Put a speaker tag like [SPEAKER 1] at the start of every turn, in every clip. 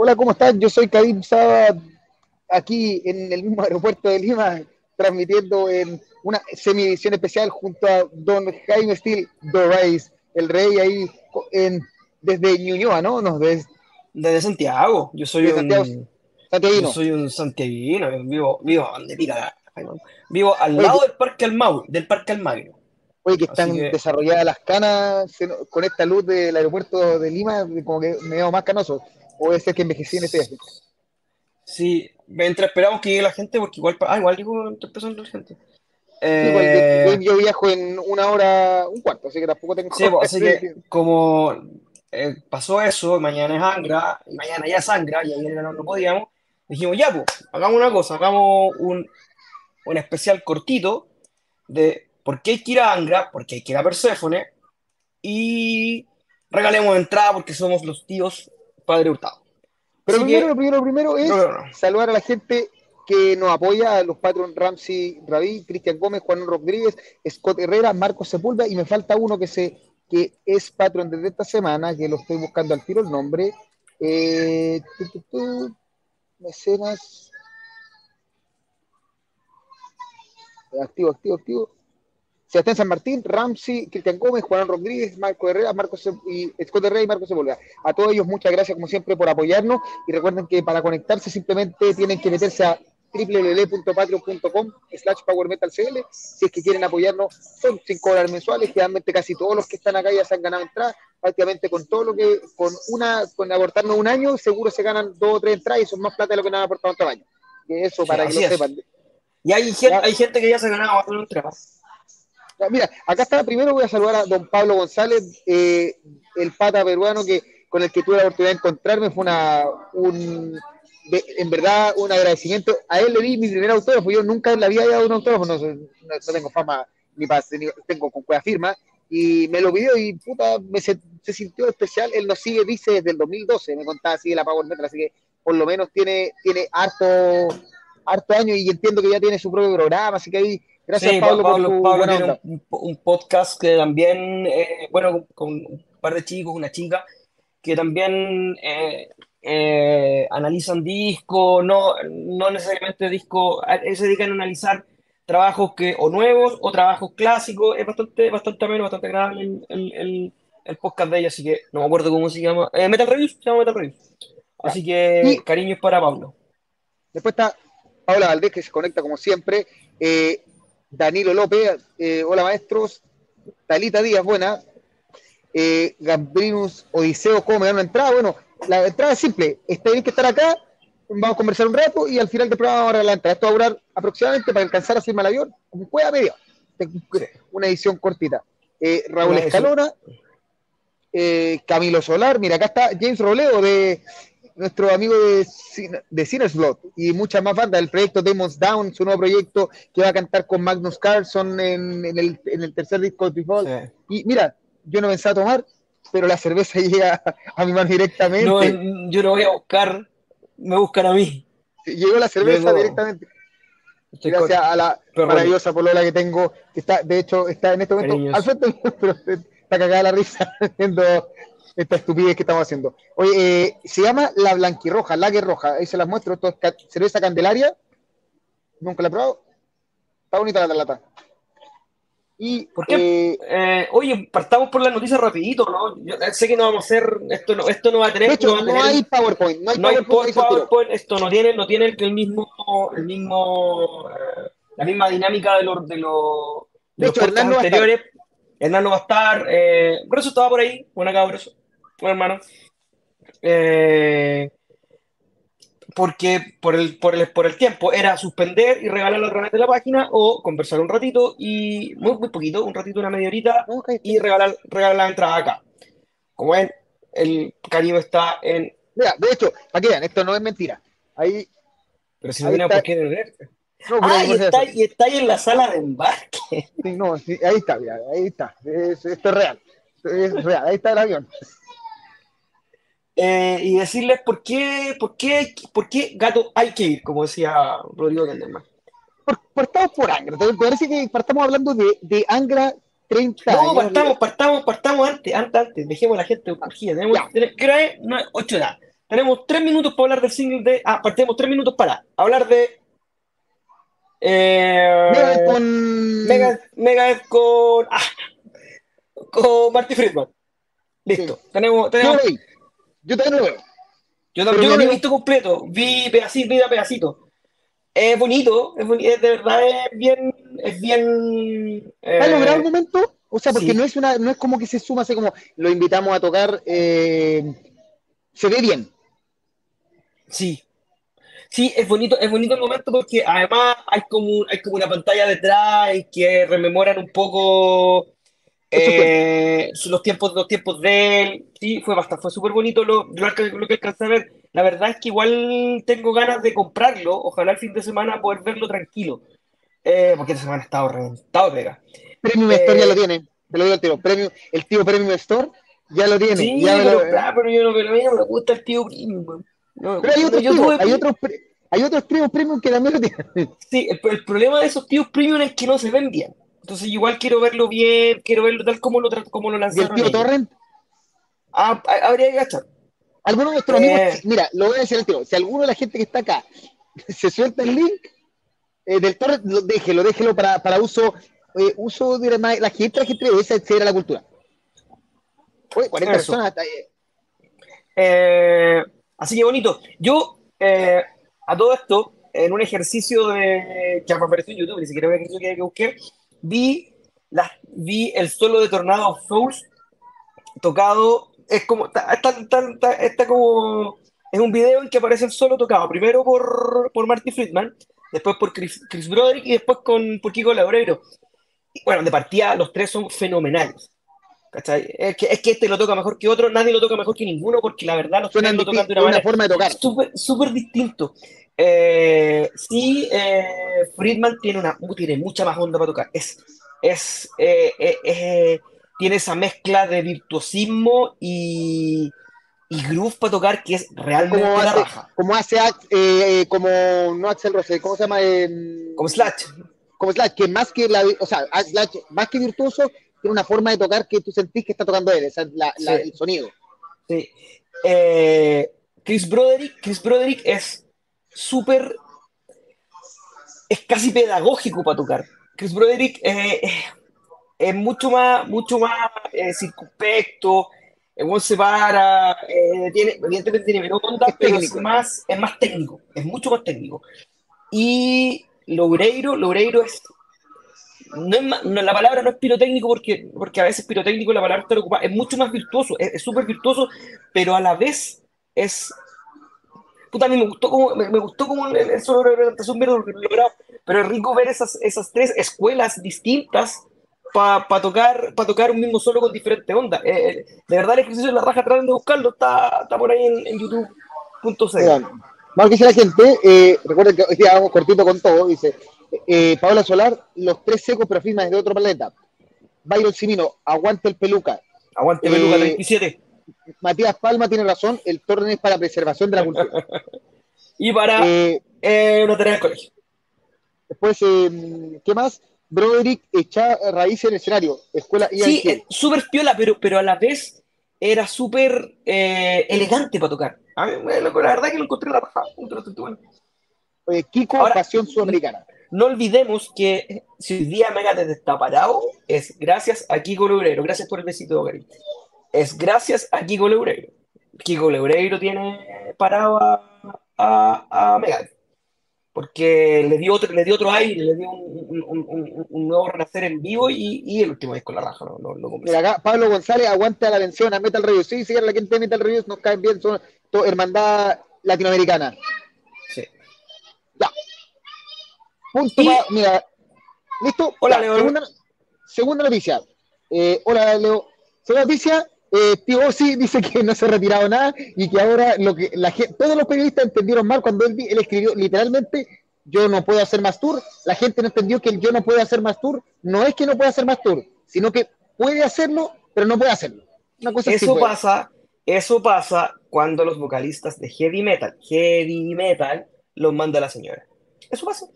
[SPEAKER 1] Hola, ¿cómo están? Yo soy Kadim Saba, aquí en el mismo aeropuerto de Lima, transmitiendo en una semi-edición especial junto a don Jaime Steel, The Race, el rey ahí en, desde Ñuñoa, ¿no? no desde,
[SPEAKER 2] desde Santiago. Yo soy un
[SPEAKER 1] Santiaguino.
[SPEAKER 2] Yo soy un santiaguino, vivo, vivo, vivo al lado del Parque Almagro, del Parque Almagro.
[SPEAKER 1] Oye, que están desarrolladas las canas con esta luz del aeropuerto de Lima, como que me veo más canoso. O es que envejecí en este viaje.
[SPEAKER 2] Sí, mientras esperamos que llegue la gente, porque igual. Ah, igual digo, empezando la gente.
[SPEAKER 1] Eh, yo, viajo en una hora, un cuarto, así que tampoco tengo.
[SPEAKER 2] Sí, pues, así que como eh, pasó eso, mañana es Angra, y mañana ya es Angra, y ayer no, no podíamos, dijimos, ya, pues, hagamos una cosa, hagamos un, un especial cortito de ¿Por qué hay que ir a Angra? Porque hay que ir a Perséfone. Y regalemos entrada porque somos los tíos Padre Hurtado.
[SPEAKER 1] Pero primero, lo primero, primero es saludar a la gente que nos apoya, a los patrons Ramsey Rabí, Cristian Gómez, Juan Rodríguez, Scott Herrera, Marcos Sepulveda, y me falta uno que se que es patrón desde esta semana, que lo estoy buscando al tiro el nombre. Eh, mecenas. Activo, activo, activo. Sebastián San Martín, Ramsey, Cristian Gómez, Juan Rodríguez, Marco Herrera, Marcos y Scott Herrera y Marco Sepúlveda. A todos ellos muchas gracias como siempre por apoyarnos. Y recuerden que para conectarse simplemente tienen que meterse a www.patreon.com slash powermetalcl. Si es que quieren apoyarnos son 5 dólares mensuales. Generalmente casi todos los que están acá ya se han ganado entradas prácticamente con todo lo que con una con aportarnos un año seguro se ganan dos o tres entradas y son más plata de lo que nos han aportado en tamaño eso para que lo sepan.
[SPEAKER 2] Y hay, hay gente que ya se ha ganado entradas
[SPEAKER 1] Mira, acá está, primero voy a saludar a don Pablo González, eh, el pata peruano que con el que tuve la oportunidad de encontrarme, fue una, un, en verdad un agradecimiento. A él le di mi primer autógrafo, yo nunca vida había dado un autógrafo, no, tengo fama ni pase, tengo con cueva firma, y me lo pidió y puta, me se, sintió especial. Él nos sigue, dice, desde el 2012, me contaba así de la Power Metal, así que por lo menos tiene, tiene harto, harto año y entiendo que ya tiene su propio programa, así que ahí Gracias, Pablo,
[SPEAKER 2] Pablo, tiene un, podcast que también, eh, bueno, con, un par de chicos, una chica, que también eh, eh, analizan discos, no, no necesariamente discos, se dedican a analizar trabajos que o nuevos o trabajos clásicos, es bastante, bastante ameno, bastante agradable el, el, podcast de ella, así que no me acuerdo cómo se llama, Metal Reviews, se llama Metal Reviews. Así que cariños para Pablo.
[SPEAKER 1] Después está Paula Valdés, que se conecta como siempre. Eh, Danilo López, eh, hola maestros, Talita Díaz, buena, eh, Gambrinus Odiseo, ¿cómo me dan una entrada? Bueno, la entrada es simple, está bien que estar acá, vamos a conversar un rato y al final del programa vamos a la entrada. Esto va a durar aproximadamente para alcanzar a firmar el avión, como pueda media, una edición cortita. Eh, Raúl Escalona, eh, Camilo Solar, mira, acá está James Roleo de nuestro amigo de, de Sinner's Blood y muchas más bandas, el proyecto Demons Down, su nuevo proyecto que va a cantar con Magnus Carlson en, el, tercer disco de Default. Y mira, yo no pensaba tomar, pero la cerveza llega a mi mano directamente.
[SPEAKER 2] No, yo no voy a buscar, me buscan a mí.
[SPEAKER 1] Llegó la cerveza directamente. Gracias a la maravillosa polola que tengo, que está, de hecho, está en este momento al frente, pero está cagada la risa viendo esta estupidez que estamos haciendo. Oye, eh, se llama la blanquirroja, lager roja. Ahí se las muestro. Esto es cerveza candelaria. Nunca la he probado. Está bonita la lata.
[SPEAKER 2] Y, ¿Por qué? Eh, eh, oye, partamos por la noticia rapidito, ¿no? Yo sé que no vamos a hacer, esto no, esto no va a tener...
[SPEAKER 1] De hecho, no, hay PowerPoint, no hay
[SPEAKER 2] PowerPoint, esto no tiene, no tiene el mismo, el mismo la misma dinámica de los de los,
[SPEAKER 1] de, hecho, Hernán anteriores.
[SPEAKER 2] Hernán no va a estar, eh, eso estaba por ahí, buena cabra, bueno, hermano. Eh, porque por el, por, el, por el tiempo era suspender y regalar a través de la página o conversar un ratito y muy, muy poquito, un ratito, una media horita y regalar, regalar la entrada acá. Como ven, el cariño está en.
[SPEAKER 1] Mira, de hecho, que vean, esto no es mentira. Ahí.
[SPEAKER 2] Pero si no viene por qué no, ah, y está, y está, ahí en la sala de embarque.
[SPEAKER 1] Sí, no, ahí está, mira, ahí está. esto es real. Es real, ahí está el avión.
[SPEAKER 2] Eh, y decirles por qué, por qué, por qué gato hay que ir, como decía Rodrigo Candelman.
[SPEAKER 1] Por, partamos por Angra, ¿te parece que partamos hablando de, de Angra 30
[SPEAKER 2] No, partamos, partamos, partamos antes, antes, antes, dejemos a la gente urgida. Tenemos, ¿Qué hora es? 8 de tenemos tres minutos para hablar del single de. Ah, tenemos tres minutos para hablar de. Eh,
[SPEAKER 1] Megadeth con.
[SPEAKER 2] Megadeth, con. Ah, con Marty Friedman. Listo. Tenemos, tenemos...
[SPEAKER 1] Yo, también lo veo.
[SPEAKER 2] Yo, también, yo lo he visto completo. Vi pedacito, vi pedacito. Es bonito, es, bonito, de verdad es bien. Es bien
[SPEAKER 1] eh... ¿Ha logrado el momento? O sea, porque no es una, no es como que se suma, así como lo invitamos a tocar. Eh, se ve bien.
[SPEAKER 2] Sí. Sí, es bonito, es bonito el momento porque además hay como, hay como una pantalla detrás que rememoran un poco eh, los tiempos, los tiempos de él. Sí, fue bastante, fue súper bonito lo, lo, que alcancé a ver. La verdad es que igual tengo ganas de comprarlo. Ojalá el fin de semana poder verlo tranquilo. Eh, porque esta semana ha estado reventado, pega.
[SPEAKER 1] Premium Store ya lo tiene. Te lo digo al tiro. Premium, el tío Premium Store ya lo tiene.
[SPEAKER 2] Sí,
[SPEAKER 1] ya
[SPEAKER 2] pero, lo... pero yo no, a mí no me gusta el tío Premium.
[SPEAKER 1] No, pero hay otros, tíos, hay, otros, hay otros tíos Premium que también lo tienen.
[SPEAKER 2] Sí, el, el, problema de esos tíos Premium es que no se ven bien. Entonces igual quiero verlo bien, quiero verlo tal como lo, como lo lanzaron.
[SPEAKER 1] ¿Y el tío Torrent?
[SPEAKER 2] Ah, habría que gastar.
[SPEAKER 1] Algunos de nuestros amigos, eh. mira, lo voy a decir al tiro, si alguno de la gente que está acá se suelta el link eh, del torrent, lo, déjelo, déjelo para, para uso eh, uso de la, la gente, la gente debe acceder a la cultura. Oye, 40 Eso. personas.
[SPEAKER 2] Eh, así que bonito. Yo, eh, a todo esto, en un ejercicio de que apareció en YouTube, ni siquiera un ejercicio que, que busqué, vi, la, vi el solo de Tornado of Souls tocado. Es como, está, está, está, como, es un video en que aparece el solo tocado, primero por, por Marty Friedman, después por Chris, Chris Broderick y después con, por Kiko Laureiro bueno, de partida los tres son fenomenales. ¿Cachai? Es que, es que este lo toca mejor que otro, nadie lo toca mejor que ninguno, porque la verdad los tres lo tocan de una,
[SPEAKER 1] una forma de tocar.
[SPEAKER 2] Súper distinto. Eh, sí, eh, Friedman tiene, una, tiene mucha más onda para tocar. Es, es, eh, eh, eh tiene esa mezcla de virtuosismo y, y groove para tocar que es realmente
[SPEAKER 1] como hace,
[SPEAKER 2] raja.
[SPEAKER 1] Como hace, eh, como, no Axel Rose, ¿cómo se llama?
[SPEAKER 2] como Slash
[SPEAKER 1] como Slash, que más que la, o sea, Slash, más que virtuoso, tiene una forma de tocar que tú sentís que está tocando él, esa es la, la, sí. el sonido.
[SPEAKER 2] Sí. Eh, Chris Broderick, Chris Broderick es súper, es casi pedagógico para tocar. Chris Broderick eh, es mucho más, mucho más eh, circunspecto, el se para, eh, tiene, evidentemente tiene menos onda, es pero es más, es más técnico, es mucho más técnico. Y Loureiro, Loureiro es. No es más, no, la palabra no es pirotécnico porque, porque a veces pirotécnico la palabra está ocupada, es mucho más virtuoso, es súper virtuoso, pero a la vez es. Puta, a mí me gustó como, me, me gustó como el, solo representación logrado, pero es rico ver esas, esas tres escuelas distintas para pa tocar, pa tocar un mismo solo con diferente onda. Eh, de verdad, el ejercicio de la raja, traten de buscarlo, está, está por ahí en, en youtube.c.
[SPEAKER 1] Más que la gente, eh, recuerden que hoy día vamos cortito con todo, dice eh, Paola Solar, los tres secos pero firmas de otro planeta. Byron Simino, aguante el peluca.
[SPEAKER 2] Aguante el peluca 37.
[SPEAKER 1] Matías Palma tiene razón, el torneo es para preservación de la cultura.
[SPEAKER 2] y para eh, eh, una tarea del colegio.
[SPEAKER 1] Después, eh, ¿qué más? Broderick echa raíz en el escenario, escuela y
[SPEAKER 2] Sí, eh, súper piola, pero, pero a la vez era súper eh, elegante para tocar. A mí, bueno, la verdad que lo encontré la paja. Bueno.
[SPEAKER 1] Kiko, Ahora, pasión sudamericana.
[SPEAKER 2] No olvidemos que si hoy día Megadeth está parado, es gracias a Kiko Leureiro. Gracias por el besito, Gary. Es gracias a Kiko Leureiro. Kiko Leureiro tiene parado a, a, a Megadeth. Porque le dio otro, le dio otro aire, le dio un, un, un, un nuevo renacer en vivo y, y, el último disco la raja.
[SPEAKER 1] Mira acá, Pablo González aguanta la atención a Metal Reviews. Sí, sí, la gente de Metal Reviews nos caen bien, son hermandad latinoamericana.
[SPEAKER 2] Sí.
[SPEAKER 1] Ya. Punto y... mira. ¿Listo?
[SPEAKER 2] Hola,
[SPEAKER 1] ya.
[SPEAKER 2] Leo.
[SPEAKER 1] Segunda, segunda noticia. Eh, hola, Leo. Segunda noticia. Eh, Tío Ozzy dice que no se ha retirado nada y que ahora lo que la gente, todos los periodistas entendieron mal cuando él, él escribió literalmente yo no puedo hacer más tour. La gente no entendió que el yo no puedo hacer más tour no es que no pueda hacer más tour, sino que puede hacerlo, pero no puede hacerlo.
[SPEAKER 2] Una cosa eso pasa, eso pasa cuando los vocalistas de heavy metal, heavy metal, los manda la señora. Eso pasa.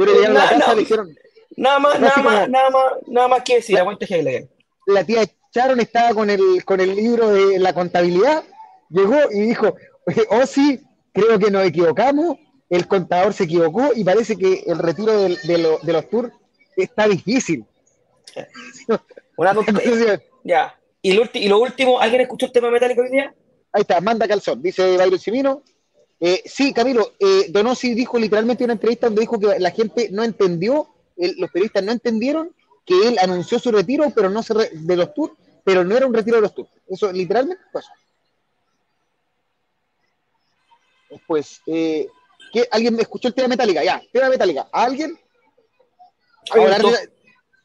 [SPEAKER 1] Pero llegaron a la casa le dijeron.
[SPEAKER 2] Nada más, nada más, nada más, nada más que decir,
[SPEAKER 1] la,
[SPEAKER 2] aguante Hegel.
[SPEAKER 1] La tía Sharon estaba con el, con el libro de la contabilidad llegó y dijo, oh sí, creo que nos equivocamos, el contador se equivocó y parece que el retiro de, de los tours está difícil.
[SPEAKER 2] Una Ya. ¿Y lo, y lo último, ¿alguien escuchó el tema metálico hoy día?
[SPEAKER 1] Ahí está, manda calzón, dice Byron Simino. Eh, sí, Camilo, eh, Donosi dijo literalmente en una entrevista donde dijo que la gente no entendió, los periodistas no entendieron que él anunció su retiro pero no se de los tours, pero no era un retiro de los tours. Eso literalmente pasó. Después, eh, ¿alguien me escuchó el tema metálica? Ya, tema metálica. ¿Alguien?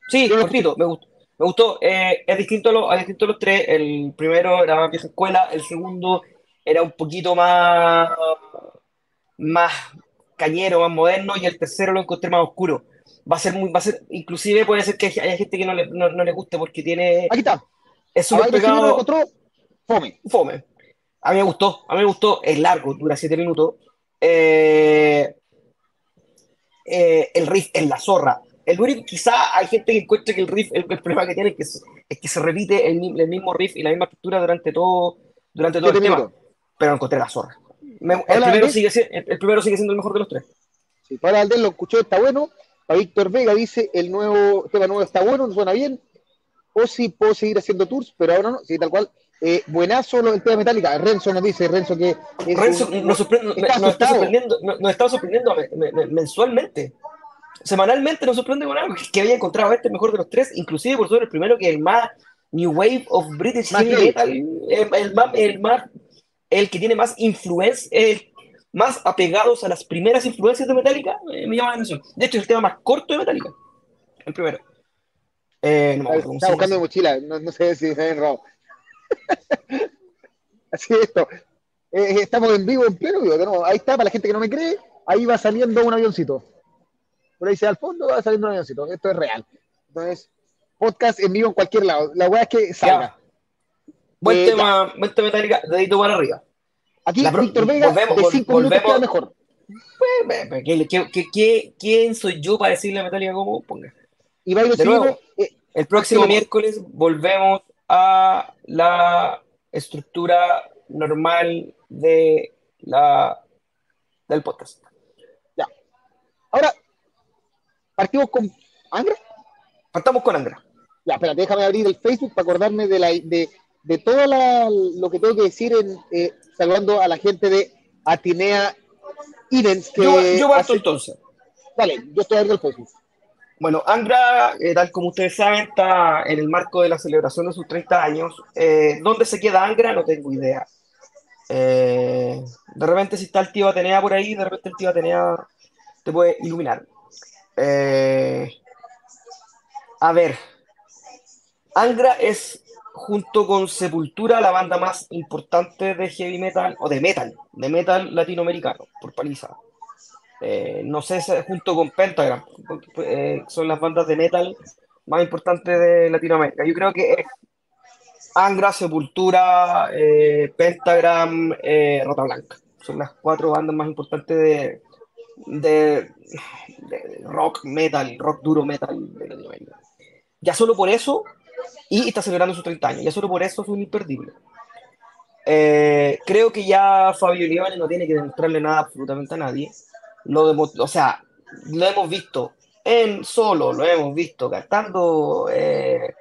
[SPEAKER 2] sí, lo repito, me gustó. Me gustó, eh, es distinto, lo, es distinto los tres. El primero era más vieja escuela, el segundo era un poquito más, más cañero, más moderno, y el tercero lo encontré más oscuro. Va a ser muy, va a ser, inclusive puede ser que haya gente que no le, no, le guste porque tiene.
[SPEAKER 1] Aquí está.
[SPEAKER 2] Es súper pegado. Fome. Fome. A mí me gustó, a mí me gustó, es largo, dura siete minutos. Eh, eh, el riff en la zorra. El único, quizá hay gente que encuentra que el riff, el, problema que tiene es que, es que se repite el, mismo riff y la misma estructura durante todo, durante todo el tema. Pero encontré la zorra. El, primero sigue, el, primero sigue, siendo el mejor de los tres.
[SPEAKER 1] Sí, para Alden lo escuchó, está bueno. Para Víctor Vega dice, el nuevo tema nuevo está bueno, suena bien. O si puedo seguir haciendo tours, pero ahora no. Sí, tal cual. Eh, buenazo el tema metálica. Renzo nos dice, Renzo que.
[SPEAKER 2] Renzo nos, está sorprendiendo, nos, está sorprendiendo mensualmente semanalmente nos sorprende con algo que había encontrado este mejor de los tres, inclusive por sobre el primero que el más New Wave of British Heavy Metal, el, más, el, más, el que tiene más influencia, el más apegados a las primeras influencias de Metallica, eh, me llama la atención. De hecho, es el tema más corto de Metallica, el primero.
[SPEAKER 1] Eh, no está, buscando mochila, no, sé si se ha errado. Así es esto. Eh, estamos en vivo, en pleno vivo. Ahí está, para la gente que no me cree, ahí va saliendo un avioncito por ahí sea al fondo va saliendo un avioncito. Esto es real. Entonces, podcast en vivo en cualquier lado. La weá es que salga.
[SPEAKER 2] Buen eh, tema, buen tema metálica, dedito para arriba.
[SPEAKER 1] Aquí, Víctor Vega, volvemos, de 5 minutos queda mejor.
[SPEAKER 2] Pues, quién soy yo para decirle a Metallica cómo ponga?
[SPEAKER 1] Y de nuevo,
[SPEAKER 2] eh, el próximo miércoles volvemos a la estructura normal de la, del podcast.
[SPEAKER 1] Ya. Ahora, ¿Partimos con Angra?
[SPEAKER 2] Partamos con Angra.
[SPEAKER 1] Ya, espérate, déjame abrir el Facebook para acordarme de, la, de, de todo lo que tengo que decir en, eh, saludando a la gente de Atinea Idens.
[SPEAKER 2] yo, yo parto entonces.
[SPEAKER 1] Dale, yo estoy abriendo el Facebook.
[SPEAKER 2] Bueno, Angra, eh, tal como ustedes saben, está en el marco de la celebración de sus 30 años. Eh, ¿Dónde se queda Angra? No tengo idea. de repente, si está el tío Atenea por ahí, de repente el tío Atenea te puede iluminar. Eh, a ver, Angra es junto con Sepultura la banda más importante de heavy metal o de metal, de metal latinoamericano, por paliza. Eh, no sé, junto con Pentagram, eh, son las bandas de metal más importantes de Latinoamérica. Yo creo que Angra, Sepultura, Pentagram, Rota Blanca. Son las cuatro bandas más importantes de, de, rock metal, rock duro metal Ya solo por eso, y está celebrando sus 30 años, ya solo por eso es un imperdible. Eh, creo que ya Fabio Lione no tiene que demostrarle nada absolutamente a nadie. Lo o sea, lo hemos visto en solo, lo hemos visto cantando. Eh,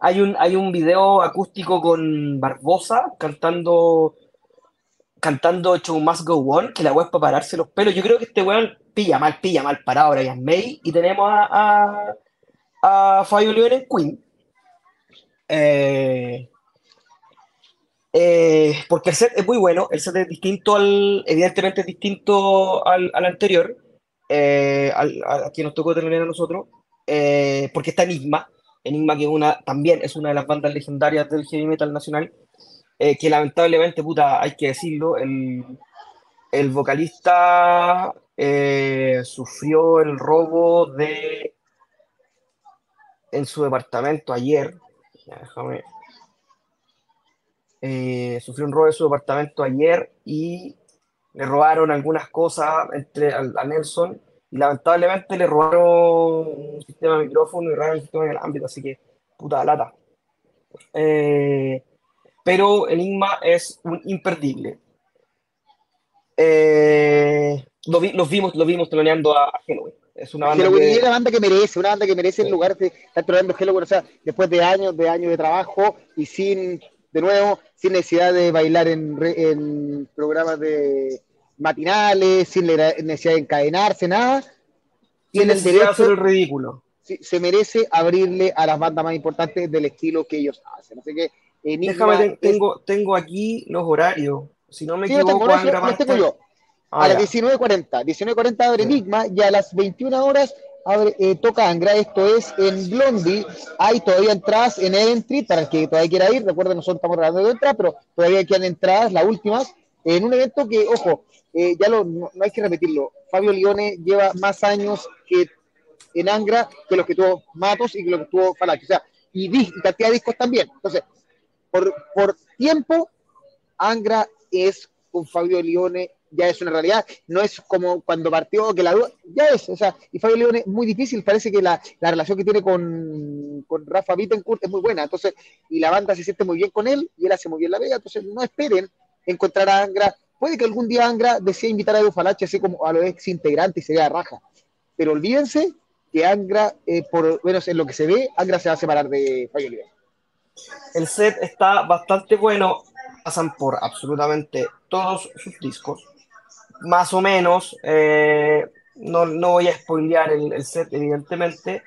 [SPEAKER 2] hay, un, hay un video acústico con Barbosa cantando cantando Show Must Go On, que la es para pararse los pelos. Yo creo que este weón pilla mal, pilla mal parado Brian May. Y tenemos a, a, Fabio León en Queen. Eh, eh, porque el set es muy bueno, el set es distinto al, evidentemente es distinto al, al anterior, eh, a, quien nos tocó tener a nosotros, porque está Enigma, Enigma que una, también es una de las bandas legendarias del heavy metal nacional, eh, que lamentablemente, puta, hay que decirlo, el, el vocalista eh, sufrió el robo de en su departamento ayer. Déjame. Eh, sufrió un robo en su departamento ayer y le robaron algunas cosas entre, a, Nelson y lamentablemente le robaron un sistema de micrófono y robaron un sistema de ámbito, así que puta lata. Eh, pero Enigma es un imperdible. Eh, los vimos, lo vimos teloneando a Halloween. Es una banda,
[SPEAKER 1] que... una banda que merece, una banda que merece en lugar de estar o sea, después de años, de años de trabajo y sin, de nuevo, sin necesidad de bailar en, en programas de matinales, sin necesidad de encadenarse, nada.
[SPEAKER 2] Tiene el derecho hacer el ridículo.
[SPEAKER 1] se merece abrirle a las bandas más importantes del estilo que ellos hacen. Así que
[SPEAKER 2] Déjame, tengo, tengo aquí los horarios. Si no me equivoco,
[SPEAKER 1] yo. Ah, a las 19.40. 19.40 abre Enigma y a las 21 horas abre, eh, toca Angra. Esto es en Blondie. Hay todavía entradas en Eventry para el que todavía quiera ir. Recuerden, nosotros estamos regalando de entrada, pero todavía quedan entradas, las últimas, en un evento que, ojo, eh, ya lo, no, hay que repetirlo. Fabio Lione lleva más años que en Angra que los que tuvo Matos y que los que tuvo Falachi. O sea, y, y cantidad de discos también. Entonces, por, por tiempo, Angra es con Fabio Lione ya es una realidad, no es como cuando partió que la duda, ya es, o sea, y Fabio Leone es muy difícil, parece que la, la relación que tiene con, con, Rafa Bittencourt es muy buena, entonces, y la banda se siente muy bien con él, y él hace muy bien la vega, entonces no esperen encontrar a Angra, puede que algún día Angra desee invitar a Edu Falache, así como a los ex integrantes y sería raja, pero olvídense que Angra, eh, por menos en lo que se ve, Angra se va a separar de Fabio Leone.
[SPEAKER 2] El set está bastante bueno, pasan por absolutamente todos sus discos, más o menos, eh, no, no, voy a spoilear el, set evidentemente,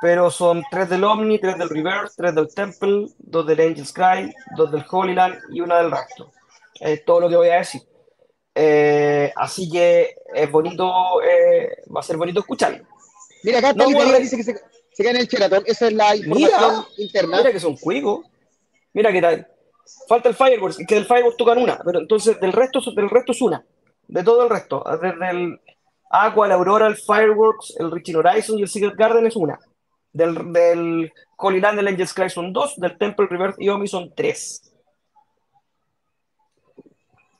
[SPEAKER 2] pero son tres del Omni, tres del Reverse, tres del Temple, dos del Angel's Cry, dos del Holy Land y una del Raptor. Es todo lo que voy a decir. Eh, así que es bonito, eh, va a ser bonito escucharlo.
[SPEAKER 1] Mira, acá no, dice que se, se queda en el Sheraton. Esa es la información interna.
[SPEAKER 2] Mira que son cuigos. Mira que tal. Falta el Fireworks, que del Fireworks tocan una, pero entonces del resto, del resto es una. De todo el resto. Desde el Aqua, el Aurora, el Fireworks, el Richie Horizon y el Secret Garden es una. Del, del Holy Land, el Angel Sky son dos. Del Temple Reverse y Omi son tres.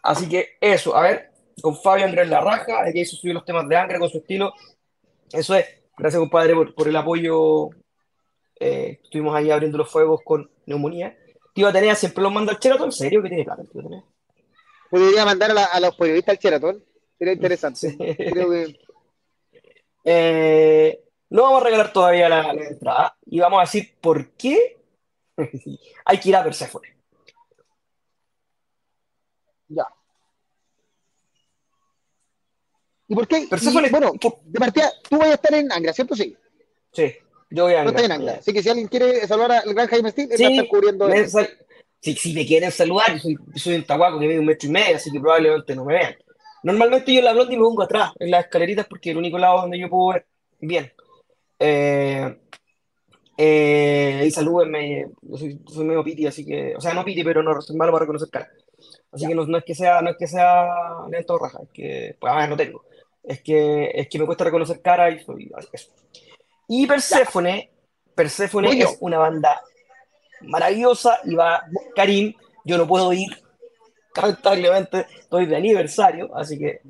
[SPEAKER 2] Así que eso, a ver, con Fabio Andrés La Raja, que hizo subir los temas de Angra con su estilo. Eso es. Gracias, compadre, por, el apoyo. Eh, estuvimos ahí abriendo los fuegos con neumonía. Tío Atenea siempre lo manda al Cheraton. ¿En serio? ¿Qué tiene plata tío Atenea?
[SPEAKER 1] Podría mandar a, los periodistas al Cheraton. Sería interesante. Creo que...
[SPEAKER 2] eh, no vamos a regalar todavía la, entrada y vamos a decir por qué hay que ir a Persephone.
[SPEAKER 1] Ya. ¿Y por qué? bueno, de partida, tú vas a estar en Angra, ¿cierto? Sí.
[SPEAKER 2] Sí, yo voy a
[SPEAKER 1] Angra. No en Angra. Así que si alguien quiere saludar al gran Jaime Steel, él va a estar cubriendo.
[SPEAKER 2] Si, si, me quieren saludar, yo soy, soy un tahuaco que mide un metro y medio, así que probablemente no me vean. Normalmente yo en la blondie me pongo atrás, en las escaleritas, porque es el único lado donde yo puedo ver bien. Eh, eh, y salúdenme, yo soy, soy, medio piti, así que, o sea, no piti, pero no soy malo para reconocer cara. Así que no, no, es que sea, no es que sea lento raja, es que, pues a ver, no tengo es que, es que me cuesta reconocer cara y soy eso. Y Persephone, Persephone es una banda maravillosa y va Karim, yo no puedo ir, lamentablemente estoy de aniversario, así que...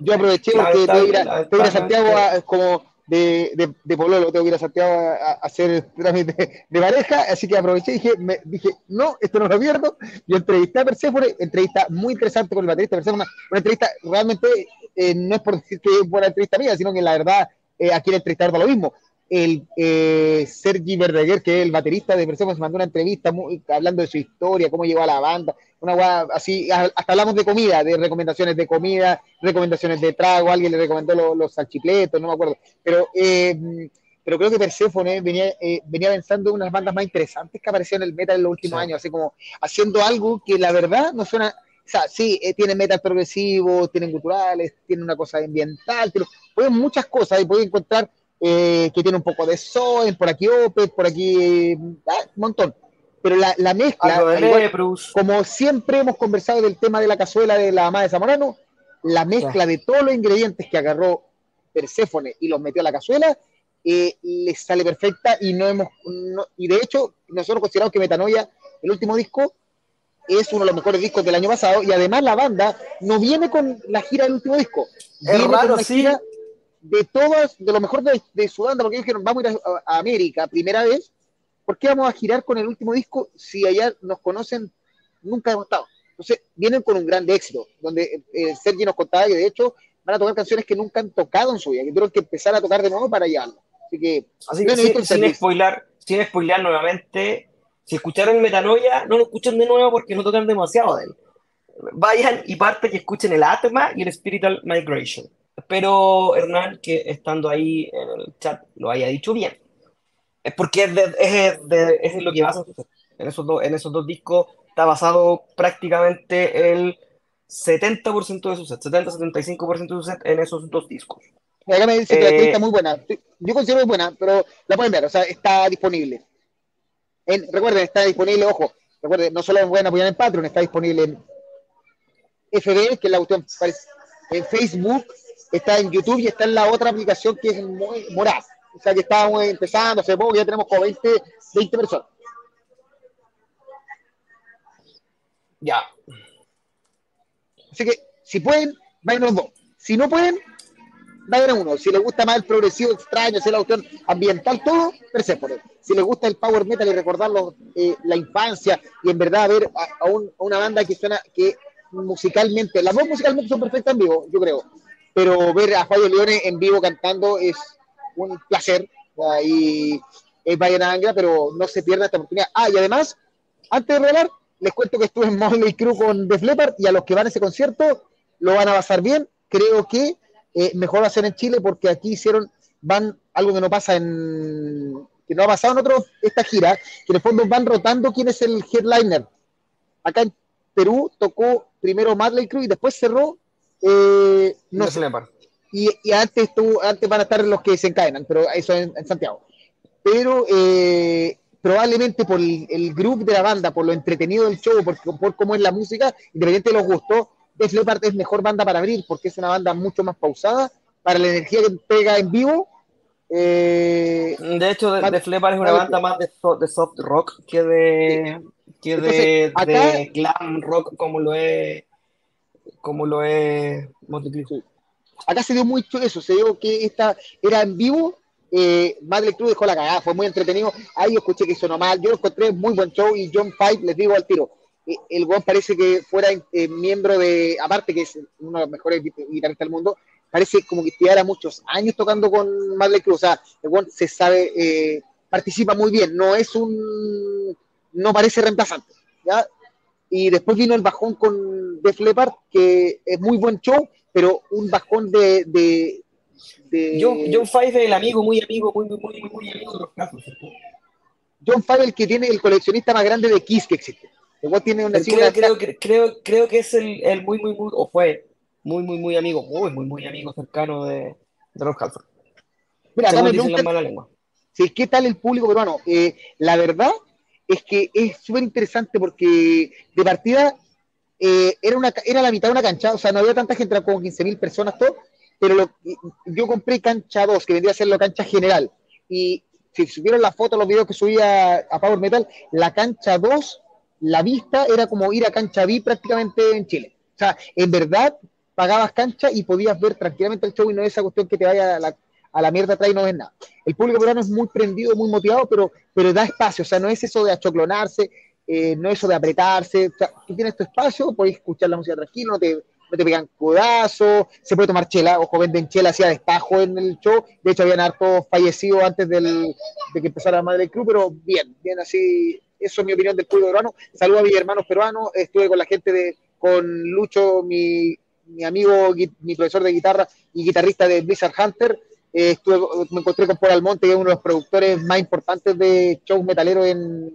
[SPEAKER 1] yo aproveché porque tengo que ir a, Santiago como de, de, de, Pololo, tengo que ir a Santiago a, hacer el trámite de, pareja, así que aproveché y dije, me, dije, no, esto no lo pierdo. Yo entrevisté a Persephone, entrevista muy interesante con el baterista Persephone, una entrevista realmente, eh, no es por decir que es buena entrevista mía, sino que la verdad, eh, aquí el entrevistador da lo mismo. El eh, Sergi Verdeguer, que es el baterista de Persephone, se mandó una entrevista muy, hablando de su historia, cómo llegó a la banda, una guay así, hasta hablamos de comida, de recomendaciones de comida, recomendaciones de trago, alguien le recomendó los, los salchipletos, no me acuerdo, pero, eh, pero creo que Persephone venía, eh, venía pensando en unas bandas más interesantes que aparecieron en el metal en los últimos años, así como haciendo algo que la verdad no suena, o sea, sí, eh, tienen metal progresivo, tienen culturales, tienen una cosa ambiental, pero pueden muchas cosas y pueden encontrar que tiene un poco de Soen, por aquí Opet, por aquí, ah, un montón. Pero la, la mezcla, como siempre hemos conversado del tema de la cazuela de la mamá de Zamorano, la mezcla de todos los ingredientes que agarró Perséfone y los metió a la cazuela, eh, les sale perfecta y no hemos y de hecho nosotros consideramos que Metanoia, el último disco, es uno de los mejores discos del año pasado y además la banda no viene con la gira del último disco,
[SPEAKER 2] es raro, sí.
[SPEAKER 1] De todas, de lo mejor de, su banda, porque dijeron vamos a ir a América, primera vez, ¿por qué vamos a girar con el último disco si allá nos conocen nunca hemos estado. Entonces, vienen con un gran éxito, donde eh, Sergi nos contaba que de hecho van a tocar canciones que nunca han tocado en su vida, que tuvieron que empezar a tocar de nuevo para llevarlo. Así que,
[SPEAKER 2] Así que sin, sin spoiler, sin spoiler nuevamente, si escucharon Metanoia, no lo escuchen de nuevo porque no tocan demasiado de él. Vayan y parte que escuchen el Atma y el Spiritual Migration. Espero, Hernán, que estando ahí en el chat lo haya dicho bien. Es porque es, de, es, de, es lo que vas a hacer. En esos, dos, en esos dos discos está basado prácticamente el 70% de su set, 70-75% de su set en esos dos discos.
[SPEAKER 1] Acá me dice que la eh, muy buena. Yo considero muy buena, pero la pueden ver, o sea, está disponible. En, recuerden, está disponible, ojo, recuerden, no solo pueden apoyar en Patreon, está disponible en FB, que es la cuestión, en Facebook, está en YouTube y está en la otra aplicación que es Moraz. O sea, que estábamos empezando hace poco, ya tenemos como 20, 20 personas.
[SPEAKER 2] Ya.
[SPEAKER 1] Así que, si pueden, vayan los dos. Si no pueden, vayan a uno. Si les gusta más el progresivo extraño, si la cuestión ambiental, todo, Persephone. Si les gusta el power metal y recordar eh, la infancia y en verdad ver a, una banda que suena, que musicalmente, las dos musicalmente son perfectas en vivo, yo creo, pero ver a Fabio Leone en vivo cantando es un placer. Y es a Angra, pero no se pierda esta oportunidad. Ah, y además, antes de revelar, les cuento que estuve en Motley Crue con Def Leppard y a los que van a ese concierto lo van a pasar bien. Creo que eh, mejor va a ser en Chile porque aquí hicieron, van algo que no pasa en, que no ha pasado en otros, esta gira, que en el fondo van rotando quién es el headliner. Acá en Perú tocó primero Motley Crue y después cerró, eh, no sé, y, y, antes, antes van a estar los que se encadenan, pero eso en, en Santiago. Pero eh, probablemente por el, el, grupo de la banda, por lo entretenido del show, por, por cómo es la música, independiente de los gustos, Def Leppard es mejor banda para abrir porque es una banda mucho más pausada para la energía que pega en vivo.
[SPEAKER 2] Eh, de hecho, Def Leppard es una banda más de, de, soft rock que de, que de, de glam rock como lo es como lo es
[SPEAKER 1] Acá se dio mucho eso, se dio que esta era en vivo eh, Madre Cruz dejó la cagada, fue muy entretenido. Ahí yo escuché que sonó mal. Yo lo encontré muy buen show y John Five, les digo al tiro, eh, el Juan parece que fuera eh, miembro de, aparte que es uno de los mejores guitarristas del mundo, parece como que llevara muchos años tocando con Madre Cruz. O sea, el Juan se sabe, eh, participa muy bien, no es un, no parece reemplazante. ¿ya? Y después vino el bajón con Def Leppard, que es muy buen show, pero un bajón de, de
[SPEAKER 2] John, John Five es el amigo, muy amigo, muy, muy, muy, muy amigo de los casos.
[SPEAKER 1] John Five el que tiene el coleccionista más grande de Kiss que existe. Igual tiene una,
[SPEAKER 2] creo, creo, creo, creo, que es el, el, muy, muy, muy, o fue muy, muy, muy amigo, muy, muy, muy amigo cercano de, de Rob Halford.
[SPEAKER 1] Mira, acá me preguntan, sí, ¿qué tal el público peruano? Eh, la verdad es que es súper interesante porque de partida eh, era, una, era la mitad de una cancha, o sea, no había tanta gente, eran como 15.000 personas, todo, pero lo, yo compré cancha 2, que vendría a ser la cancha general. Y si subieron la foto, los videos que subía a Power Metal, la cancha 2, la vista era como ir a cancha B prácticamente en Chile. O sea, en verdad pagabas cancha y podías ver tranquilamente el show y no es esa cuestión que te vaya a la, a la mierda atrás y no ves nada. El público peruano es muy prendido, muy motivado, pero, pero da espacio. O sea, no es eso de achoclonarse, eh, no es eso de apretarse. O sea, tú tienes tu espacio, puedes escuchar la música tranquilo, no te no te pegan codazos, se puede tomar chela, ojo, venden chela hacia destajo en el show, de hecho habían hartos fallecidos antes del, de que empezara la Madre Cruz, pero bien, bien así, eso es mi opinión del público peruano, saludo a mis hermanos peruanos, estuve con la gente de, con Lucho, mi, mi amigo, mi profesor de guitarra y guitarrista de Blizzard Hunter, eh, estuve, me encontré con Paul Almonte, que es uno de los productores más importantes de shows metaleros en,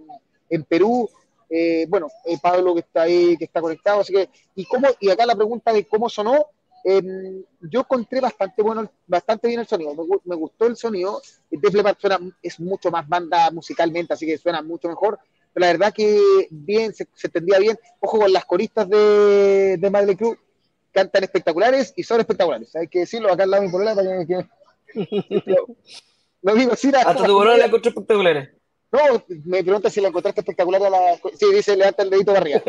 [SPEAKER 1] en Perú, eh, bueno, eh, Pablo que está ahí, que está conectado, así que, y cómo, y acá la pregunta de cómo sonó, em, yo encontré bastante bueno, bastante bien el sonido, me, gustó el sonido, Def Leppard suena, es mucho más banda musicalmente, así que suena mucho mejor, pero la verdad que bien, se, entendía bien, ojo con las coristas de, de Madre Cruz, cantan espectaculares y son espectaculares, hay que decirlo, acá al lado de mi problema, para que, lo digo, sí,
[SPEAKER 2] Hasta tu problema la encontré espectaculares.
[SPEAKER 1] No, me pregunta si la encontraste espectacular a la. Sí, dice levanta el dedito para arriba.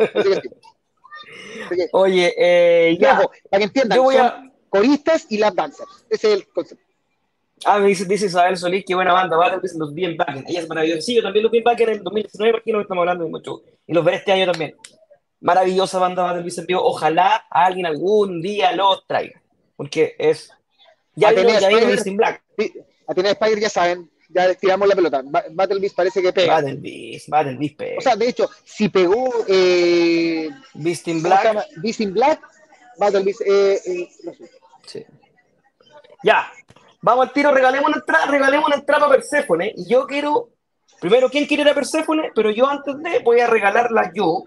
[SPEAKER 2] Oye, eh, ya.
[SPEAKER 1] para que entiendan, yo voy a... coristas y lap dancers. Ese es el concepto.
[SPEAKER 2] Ah, me dice, dice Isabel Solís, qué buena banda, va dicen los Bien Backen. Ella es maravillosa. Sí, yo también los Bien Backen en el 2019, aquí no estamos hablando de mucho. Y los veré este año también. maravillosa banda Battle Beast en vivo. Ojalá alguien algún día los traiga, porque es. Ya vino, ya vino Beast in Black.
[SPEAKER 1] Atenea Spider ya saben, ya tiramos la pelota. Battle Beast parece que pega.
[SPEAKER 2] Battle Beast, Battle Beast pega.
[SPEAKER 1] O sea, de hecho, si pegó eh,
[SPEAKER 2] Beast in Black.
[SPEAKER 1] Beast in Black, Battle Beast. Eh, eh,
[SPEAKER 2] sí. Ya, vamos al tiro, regalemos una entrada, regalemos una entrada para Persephone. Y yo quiero, primero, ¿quién quiere ir a Persephone? Pero yo antes de voy a regalarla yo,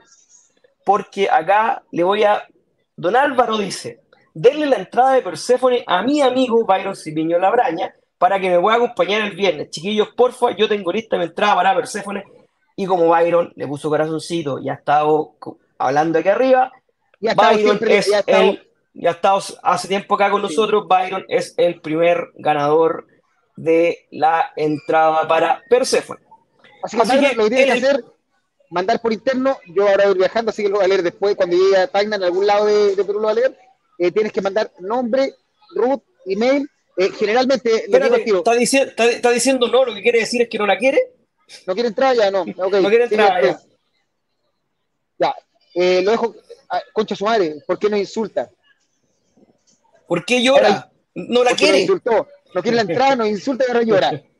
[SPEAKER 2] porque acá le voy a. Don Álvaro dice: denle la entrada de Persephone a mi amigo Byron Cipiño Labraña para que me pueda acompañar el viernes. Chiquillos, porfa, yo tengo lista mi entrada para Persephone. Y como Byron le puso corazoncito y ha estado hablando aquí arriba, Byron es el ya ha estado hace tiempo acá con nosotros. Byron es el primer ganador de la entrada para Persephone.
[SPEAKER 1] Así que, lo que tienes que hacer, mandar por interno. Yo ahora voy viajando, así que lo voy a leer después. Cuando llegue a Tainan, en algún lado de, Perú, lo voy a leer. Eh, tienes que mandar nombre, root, email. Eh, generalmente,
[SPEAKER 2] está, está, diciendo no, lo que quiere decir es que no la quiere.
[SPEAKER 1] ¿No quiere entrar ya? No, okay.
[SPEAKER 2] no quiere entrar ya.
[SPEAKER 1] Ya, eh, lo dejo. Ah, concha su madre, ¿por qué no insulta?
[SPEAKER 2] ¿Por qué llora? no la quiere.
[SPEAKER 1] Insultó. No quiere la entrada, no insulta y ahora llora.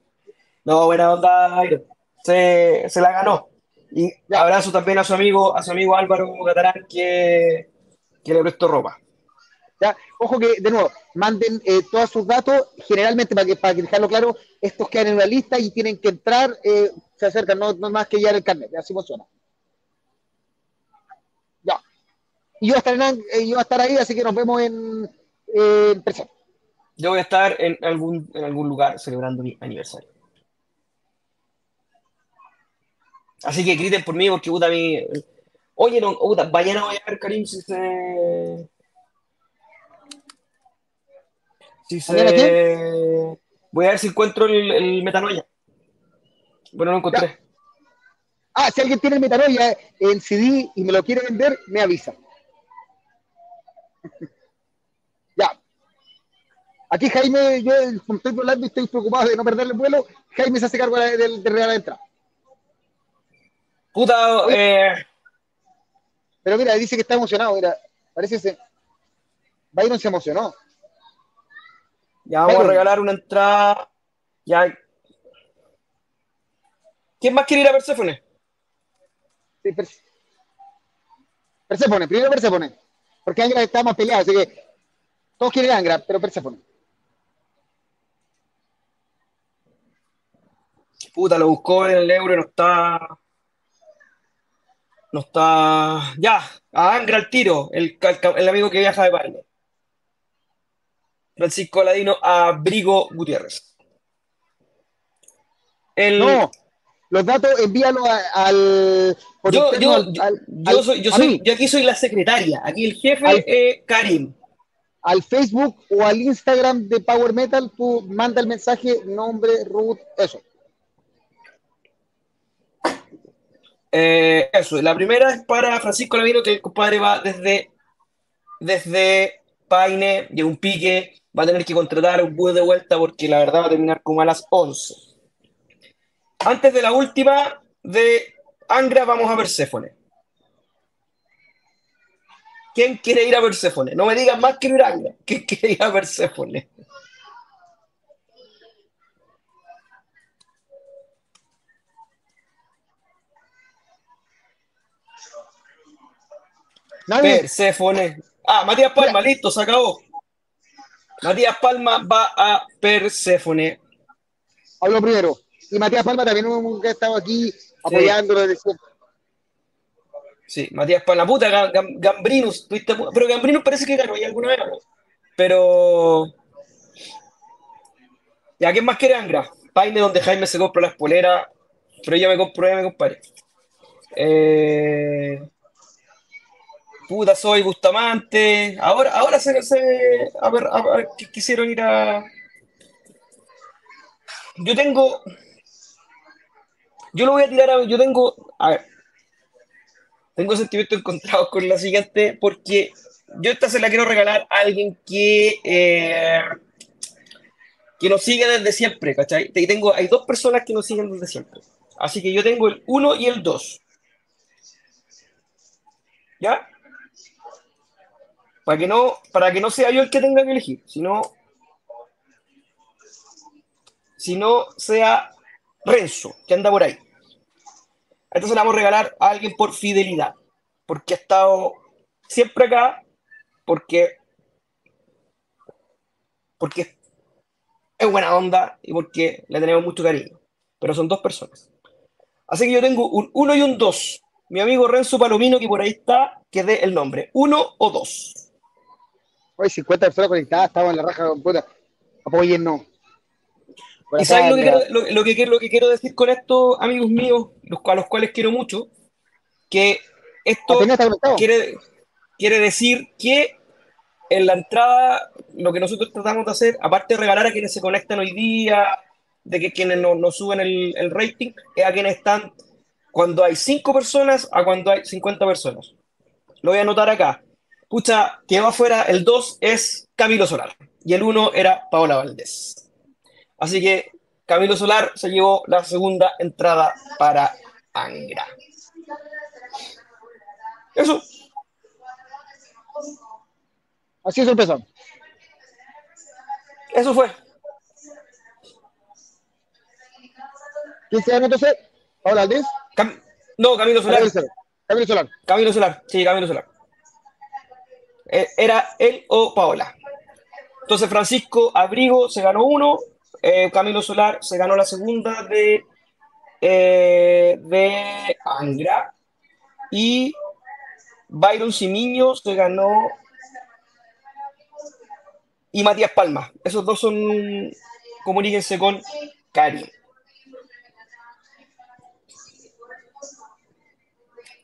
[SPEAKER 2] No, buena onda, se, se la ganó. Y abrazo también a su amigo, a su amigo Álvaro Catarán que, que le prestó ropa.
[SPEAKER 1] Ojo que, de nuevo, manden eh, todos sus datos, generalmente para que, para dejarlo claro, estos quedan en una lista y tienen que entrar, eh, se acercan, no, no más que ya el carnet, así funciona. Ya. Y yo voy, a estar en, eh, yo voy a ahí, así que nos vemos en, eh,
[SPEAKER 2] Yo voy a estar en algún, en algún lugar celebrando mi aniversario. Así que griten por mí porque puta mi. Oye, no, puta, voy a ver Karim si se. Si se. Voy a ver si encuentro el, el metanoia. Bueno, no lo encontré.
[SPEAKER 1] Ah, si alguien tiene el metanoia en CD y me lo quiere vender, me avisa. Aquí Jaime, yo estoy hablando y estoy preocupado de no perderle el vuelo. Jaime se hace cargo de, de, de regalar la entrada.
[SPEAKER 2] Puta, eh...
[SPEAKER 1] Pero mira, dice que está emocionado, mira, parece que Byron se emocionó.
[SPEAKER 2] Ya vamos a regalar una entrada. Ya. ¿Quién más quiere ir a Persephone?
[SPEAKER 1] Sí, Persephone, primero Persephone. Porque Angra está más peleado, así que todos quieren Angra, pero Persephone.
[SPEAKER 2] Puta, lo buscó en el euro y no está. No está. Ya, a Angra al tiro, el, el, amigo que viaja de baile. Francisco Ladino a Brigo Gutiérrez.
[SPEAKER 1] El... No, los datos envíalos al.
[SPEAKER 2] Yo, yo, yo, soy, yo, soy, yo aquí soy la secretaria, aquí el jefe es Karim.
[SPEAKER 1] Al Facebook o al Instagram de Power Metal, tú manda el mensaje, nombre, root, eso.
[SPEAKER 2] Eh, eso, la primera es para Francisco Lavino, que el compadre va desde, desde Paine, de un pique, va a tener que contratar un bus de vuelta porque la verdad va a terminar como a las 11. Antes de la última de Angra, vamos a Perséfone. ¿Quién quiere ir a Perséfone? No me digan más que ir a Angra. ¿Quién quiere ir a Perséfone? Perséfone. Ah, Matías Palma, listo, se acabó. Matías Palma va a Perséfone.
[SPEAKER 1] Hablo primero. Y Matías Palma también ha estado aquí apoyándolo desde
[SPEAKER 2] Sí, Matías Palma, puta, Gambrinus, pero Gambrinus parece que ganó ya alguna vez, pero... ¿Y a quién más quiere Angra? Paine, donde Jaime se compra las poleras, pero ya me compró, ya me compadre. Eh... Puta, soy Bustamante. Ahora, ahora se, a ver, a ver, quisieron ir a. Yo tengo. Yo lo voy a tirar a. Yo tengo. A ver. Tengo sentimientos encontrados con la siguiente, porque yo esta se la quiero regalar a alguien que. Eh, que nos sigue desde siempre, ¿cachai? Y tengo, hay dos personas que nos siguen desde siempre. Así que yo tengo el 1 y el 2. ¿Ya? Para que no, para que no sea yo el que tenga que elegir, sino, sino sea Renzo, que anda por ahí. Entonces le vamos a regalar a alguien por fidelidad, porque ha estado siempre acá, porque, porque es buena onda y porque le tenemos mucho cariño. Pero son dos personas. Así que yo tengo un 1 y un 2. Mi amigo Renzo Palomino, que por ahí está, que dé el nombre. ¿Uno o dos?
[SPEAKER 1] Hoy 50 personas conectadas, estamos en la raja, puta. no.
[SPEAKER 2] ¿Y sabes lo que, quiero, lo, que, lo que quiero decir con esto, amigos míos, los, a los cuales quiero mucho? Que esto quiere, quiere decir que en la entrada, lo que nosotros tratamos de hacer, aparte de regalar a quienes se conectan hoy día, de que quienes nos, suben el, el, rating, es a quienes están cuando hay 5 personas a cuando hay 50 personas. Lo voy a anotar acá. Pucha, que va afuera, el 2 es Camilo Solar y el 1 era Paola Valdés. Así que Camilo Solar se llevó la segunda entrada para Angra. Eso.
[SPEAKER 1] Así es empezó.
[SPEAKER 2] Eso fue.
[SPEAKER 1] ¿Quién se llama entonces? ¿Paola Valdés?
[SPEAKER 2] no, Camilo Solar.
[SPEAKER 1] Camilo Solar.
[SPEAKER 2] Camilo Solar. Sí, Camilo Solar. Eh, era él o Paola. Entonces Francisco Abrigo se ganó uno, eh, Camilo Solar se ganó la segunda de, eh, de Angra y Byron Simiño se ganó y Matías Palma. Esos dos son, comuníquense con Cari.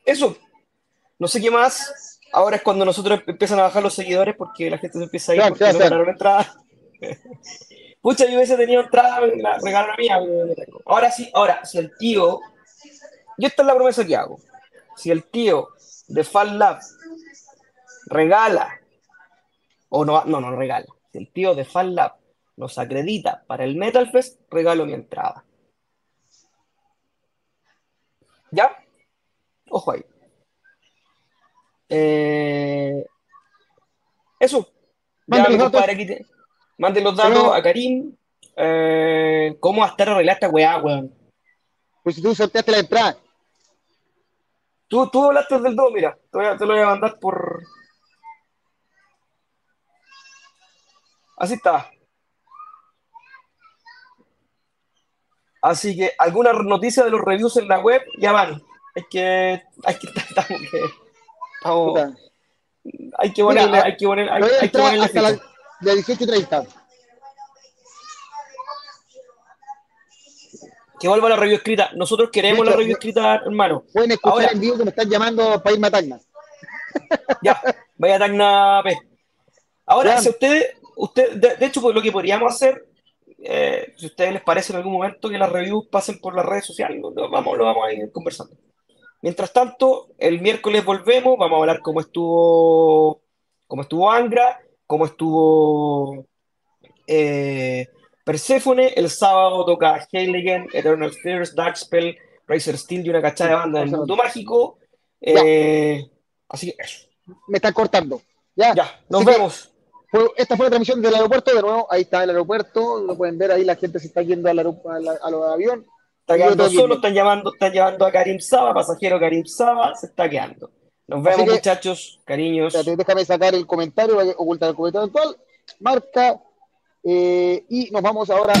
[SPEAKER 2] Eso. No sé qué más. Ahora es cuando nosotros empiezan a bajar los seguidores porque la gente se empieza a ir porque no ganaron entrada. Pucha, yo hubiese tenido entrada, la regalo mía. Ahora sí, ahora, si el tío. Yo esta es la promesa que hago. Si el tío de Fan Lab regala, o no, no, no regala. Si el tío de Fan Lab nos acredita para el Metal Fest, regalo mi entrada. ¿Ya? Ojo ahí. Eh, eso. Ya, mi compadre, aquí te... Manden los datos a Karim. Eh, ¿Cómo estar arreglada esta weá, weón?
[SPEAKER 1] Pues si tú sorteaste la entrada.
[SPEAKER 2] Tú, tú hablaste del 2, mira. Te, te lo voy a mandar por. Así está. Así que alguna noticia de los reviews en la web ya van. Es que hay que estamos que hay que ponerle, hay que ponerle, hay, hay que ponerle
[SPEAKER 1] hasta la, de 18 y 30.
[SPEAKER 2] Que vuelva la review escrita. Nosotros queremos la review escrita, hermano.
[SPEAKER 1] Pueden escuchar Ahora, en vivo que me están llamando para irme a Tacna.
[SPEAKER 2] Ya, vaya a Tacna P. Ahora, si ustedes, usted, de, hecho, pues, lo que podríamos hacer, eh, si a ustedes les parece en algún momento que las reviews pasen por las redes sociales, lo vamos, lo vamos a ir conversando. Mientras tanto, el miércoles volvemos, vamos a hablar cómo estuvo, cómo estuvo Angra, cómo estuvo eh, Persephone. El sábado toca Heiligen, Eternal Fears, Darkspell, Razor Steel y una cachada de banda del mundo mágico. Eh, así que eso.
[SPEAKER 1] Me están cortando. Ya,
[SPEAKER 2] ya nos vemos.
[SPEAKER 1] esta fue la transmisión del aeropuerto. De nuevo, ahí está el aeropuerto. Lo pueden ver ahí, la gente se está yendo al, a los aviones.
[SPEAKER 2] Está quedando solo, están, llamando, están llevando a Karim Saba, pasajero Karim Saba, se está quedando. Nos vemos, muchachos, cariños.
[SPEAKER 1] déjame sacar el comentario, ocultar el comentario actual. Marca. Eh, y nos vamos ahora